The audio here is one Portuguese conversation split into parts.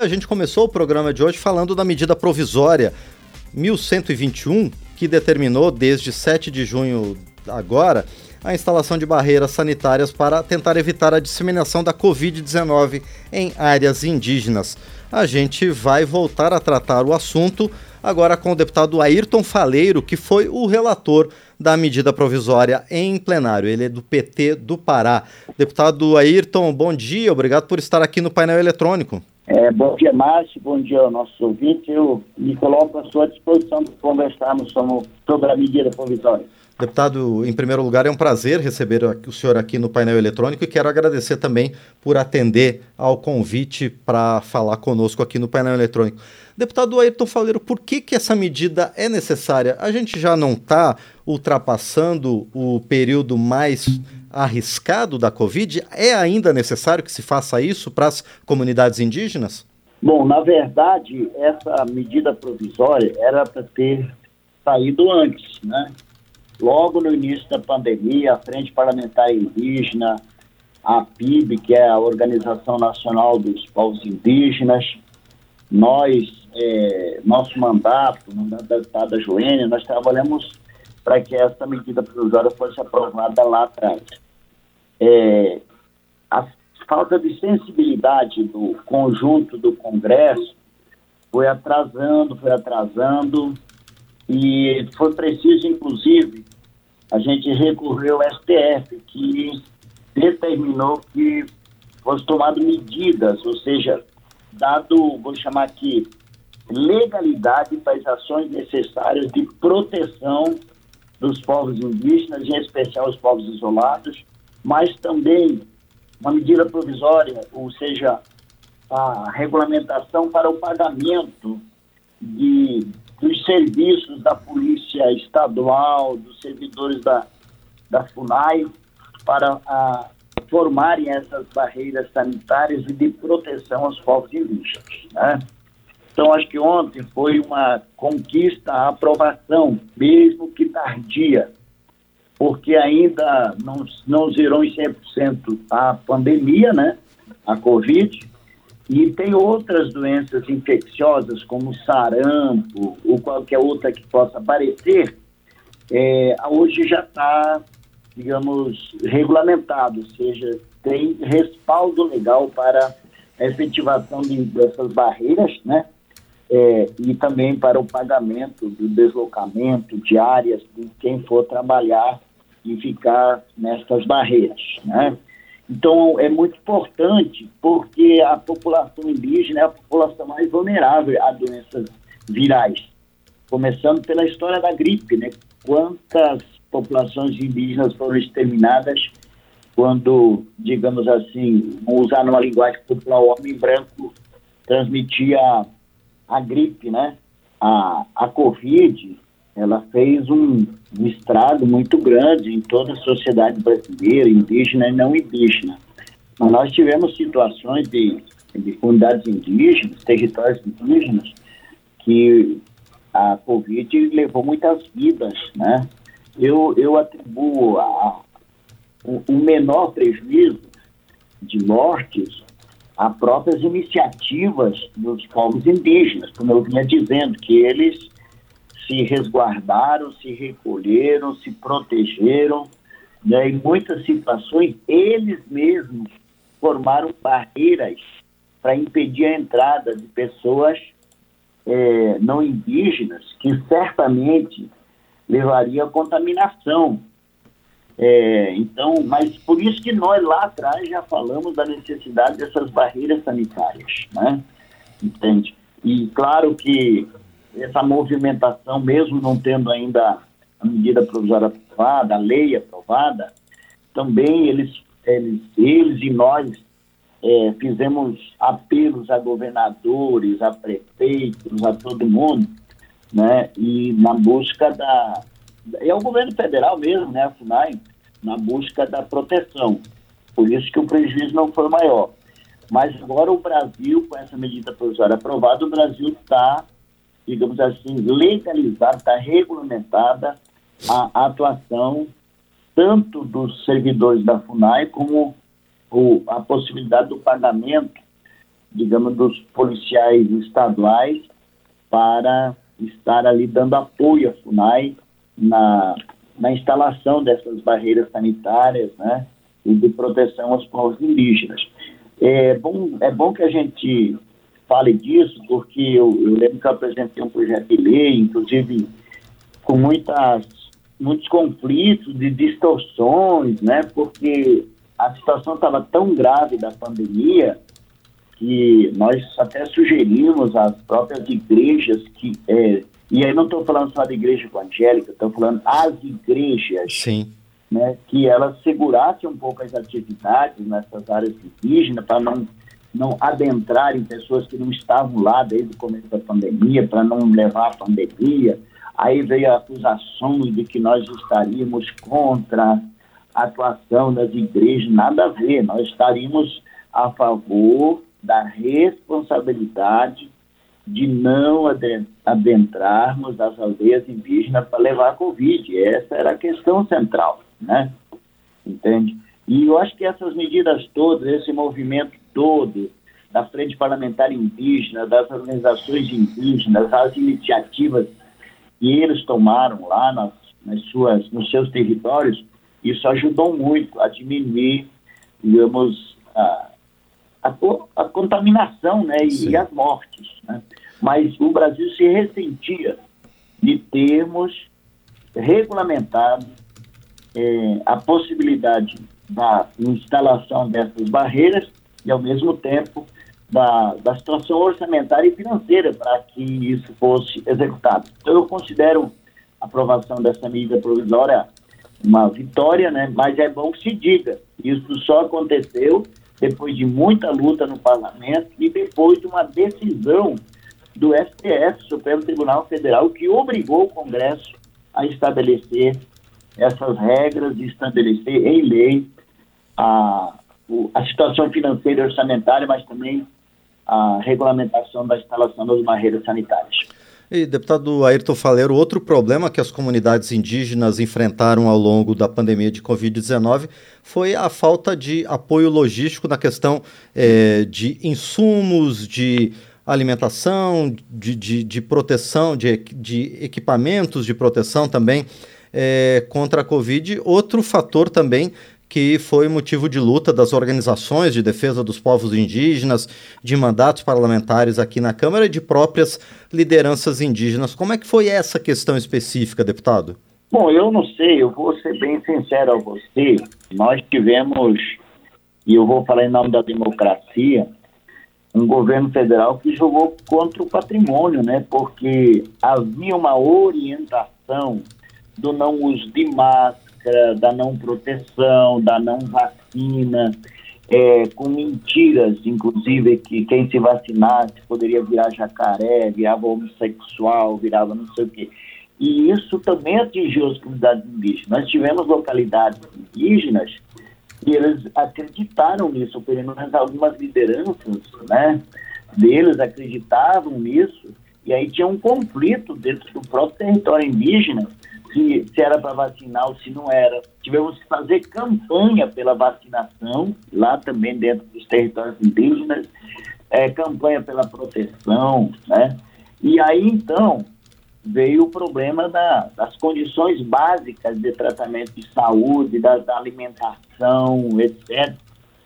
A gente começou o programa de hoje falando da medida provisória 1121, que determinou desde 7 de junho agora a instalação de barreiras sanitárias para tentar evitar a disseminação da Covid-19 em áreas indígenas. A gente vai voltar a tratar o assunto agora com o deputado Ayrton Faleiro, que foi o relator da medida provisória em plenário. Ele é do PT do Pará. Deputado Ayrton, bom dia, obrigado por estar aqui no painel eletrônico. É, bom dia, Márcio. Bom dia aos nossos ouvintes. Eu me coloco à sua disposição para conversarmos sobre a medida provisória. Deputado, em primeiro lugar, é um prazer receber o senhor aqui no painel eletrônico e quero agradecer também por atender ao convite para falar conosco aqui no painel eletrônico. Deputado Ayrton Faleiro, por que, que essa medida é necessária? A gente já não está ultrapassando o período mais arriscado da Covid? É ainda necessário que se faça isso para as comunidades indígenas? Bom, na verdade, essa medida provisória era para ter saído antes, né? Logo no início da pandemia, a Frente Parlamentar Indígena, a PIB, que é a Organização Nacional dos Povos Indígenas, nós, é, nosso mandato, o mandato da deputada Joênia, nós trabalhamos para que essa medida provisória fosse aprovada lá atrás. É, a falta de sensibilidade do conjunto do Congresso foi atrasando, foi atrasando, e foi preciso, inclusive, a gente recorrer ao STF, que determinou que fosse tomado medidas, ou seja, dado, vou chamar aqui, legalidade para as ações necessárias de proteção dos povos indígenas, em especial os povos isolados, mas também uma medida provisória, ou seja, a regulamentação para o pagamento de, dos serviços da Polícia Estadual, dos servidores da, da FUNAI, para a, formarem essas barreiras sanitárias e de proteção aos povos indígenas. Né? Então, acho que ontem foi uma conquista a aprovação, mesmo que tardia, porque ainda não, não zerou em 100% a pandemia, né? A Covid, e tem outras doenças infecciosas, como sarampo ou qualquer outra que possa aparecer, é, hoje já está, digamos, regulamentado, ou seja, tem respaldo legal para a efetivação de, dessas barreiras, né? É, e também para o pagamento do deslocamento de áreas de quem for trabalhar e ficar nessas barreiras. Né? Então, é muito importante porque a população indígena é a população mais vulnerável a doenças virais. Começando pela história da gripe, né? Quantas populações indígenas foram exterminadas quando, digamos assim, usar numa linguagem popular, o homem branco transmitia a gripe, né? A, a Covid, ela fez um, um estrago muito grande em toda a sociedade brasileira, indígena e não indígena. Mas nós tivemos situações de, de comunidades indígenas, territórios indígenas, que a Covid levou muitas vidas, né? Eu, eu atribuo a, o, o menor prejuízo de mortes a próprias iniciativas dos povos indígenas, como eu vinha dizendo, que eles se resguardaram, se recolheram, se protegeram, né? em muitas situações eles mesmos formaram barreiras para impedir a entrada de pessoas é, não indígenas, que certamente levaria a contaminação é, então, mas por isso que nós lá atrás já falamos da necessidade dessas barreiras sanitárias, né? Entende? E claro que essa movimentação, mesmo não tendo ainda a medida provisória aprovada, a lei aprovada, também eles, eles, eles e nós é, fizemos apelos a governadores, a prefeitos, a todo mundo, né? E na busca da, é o governo federal mesmo, né, a FUNAI, na busca da proteção. Por isso que o prejuízo não foi maior. Mas agora o Brasil, com essa medida provisória aprovada, o Brasil está, digamos assim, legalizado, está regulamentada a atuação tanto dos servidores da FUNAI como o, a possibilidade do pagamento digamos, dos policiais estaduais para estar ali dando apoio à FUNAI na, na instalação dessas barreiras sanitárias, né, e de proteção aos povos indígenas. É bom, é bom que a gente fale disso, porque eu, eu lembro que eu apresentei um projeto de lei, inclusive com muitas, muitos conflitos e distorções, né, porque a situação estava tão grave da pandemia que nós até sugerimos às próprias igrejas que é, e aí não estou falando só da igreja evangélica, estou falando as igrejas, Sim. Né, que elas segurassem um pouco as atividades nessas áreas indígenas para não não adentrarem pessoas que não estavam lá desde o começo da pandemia, para não levar a pandemia. Aí veio a acusação de que nós estaríamos contra a atuação das igrejas, nada a ver, nós estaríamos a favor da responsabilidade de não adentrarmos as aldeias indígenas para levar a Covid. Essa era a questão central, né? Entende? E eu acho que essas medidas todas, esse movimento todo da Frente Parlamentar Indígena, das organizações indígenas, as iniciativas que eles tomaram lá nas, nas suas, nos seus territórios, isso ajudou muito a diminuir, digamos, a, a, a contaminação né, e, as mortes. Né? Mas o Brasil se ressentia de termos regulamentado é, a possibilidade da instalação dessas barreiras e, ao mesmo tempo, da, da situação orçamentária e financeira para que isso fosse executado. Então, eu considero a aprovação dessa medida provisória uma vitória, né? mas é bom que se diga. Isso só aconteceu depois de muita luta no parlamento e depois de uma decisão do STF, Supremo Tribunal Federal, que obrigou o Congresso a estabelecer essas regras e estabelecer em lei a, a situação financeira e orçamentária, mas também a regulamentação da instalação das barreiras sanitárias. E, deputado Ayrton Faleiro, outro problema que as comunidades indígenas enfrentaram ao longo da pandemia de Covid-19 foi a falta de apoio logístico na questão é, de insumos, de alimentação, de, de, de proteção, de, de, equipamentos de proteção também é, contra a Covid. Outro fator também que foi motivo de luta das organizações de defesa dos povos indígenas, de mandatos parlamentares aqui na Câmara e de próprias lideranças indígenas. Como é que foi essa questão específica, deputado? Bom, eu não sei, eu vou ser bem sincero a você. Nós tivemos, e eu vou falar em nome da democracia, um governo federal que jogou contra o patrimônio, né? Porque havia uma orientação do não uso de máscara, máscara, da não proteção, da não vacina, é, com mentiras, inclusive, que quem se vacinasse poderia virar jacaré, virava homossexual, virava não sei o quê. E isso também atingiu as comunidades indígenas. Nós tivemos localidades indígenas e eles acreditaram nisso, pelo menos algumas lideranças né, deles acreditavam nisso, e aí tinha um conflito dentro do próprio território indígena se, se era para vacinar ou se não era. Tivemos que fazer campanha pela vacinação, lá também dentro dos territórios indígenas, é, campanha pela proteção, né? E aí, então, veio o problema da, das condições básicas de tratamento de saúde, da, da, alimentação, etc.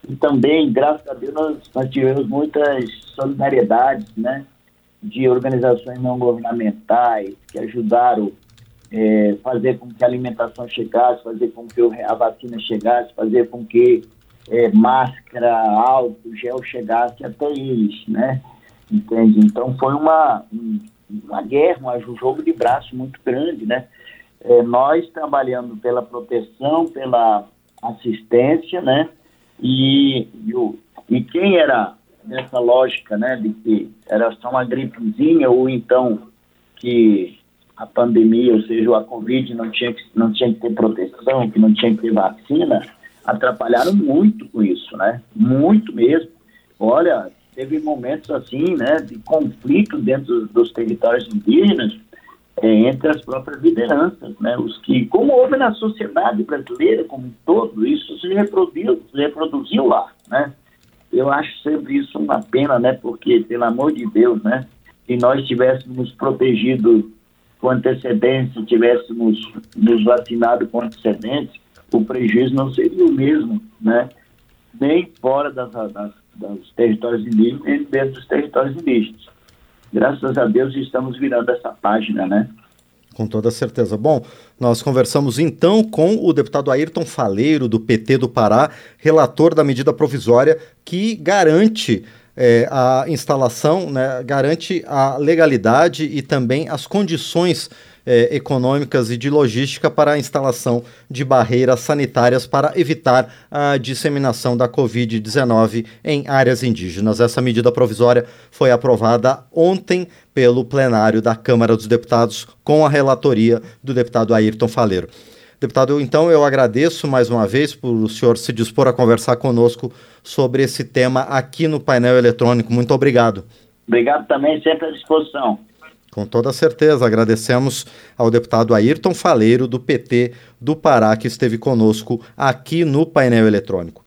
E também, graças a Deus, nós, nós tivemos muitas solidariedades, né? De organizações não governamentais que ajudaram é, fazer com que a alimentação chegasse, fazer com que a vacina chegasse, fazer com que é, máscara, álcool, gel chegasse até eles, né? Entende? Então foi uma, uma guerra, um jogo de braço muito grande, né? É, nós trabalhando pela proteção, pela assistência, né? E, e, o, e quem era nessa lógica, né, de que era só uma gripezinha ou então que a pandemia, ou seja, a Covid não tinha, que, não tinha que ter proteção, que não tinha que ter vacina, atrapalharam muito com isso, né? Muito mesmo. Olha, teve momentos assim, né, de conflito dentro dos territórios indígenas é, entre as próprias lideranças, né? Os que, como houve na sociedade brasileira como um todo, isso se reproduziu, se reproduziu lá, né? eu acho sempre isso uma pena, né? Porque, pelo amor de Deus, né? Se nós tivéssemos protegido com antecedência, tivéssemos nos vacinado com antecedência, o prejuízo não seria o mesmo, né? Nem fora das, das, dos territórios indígenas, nem dentro dos territórios indígenas. Graças a Deus estamos virando essa página, né? Com toda certeza. Bom, nós conversamos então com o deputado Ayrton Faleiro, do PT do Pará, relator da medida provisória que garante é, a instalação, né, garante a legalidade e também as condições é, econômicas e de logística para a instalação de barreiras sanitárias para evitar a disseminação da Covid-19 em áreas indígenas. Essa medida provisória foi aprovada ontem pelo plenário da Câmara dos Deputados com a relatoria do deputado Ayrton Faleiro. Deputado, então eu agradeço mais uma vez por o senhor se dispor a conversar conosco sobre esse tema aqui no painel eletrônico. Muito obrigado. Obrigado também, sempre à disposição. Com toda certeza, agradecemos ao deputado Ayrton Faleiro, do PT do Pará, que esteve conosco aqui no painel eletrônico.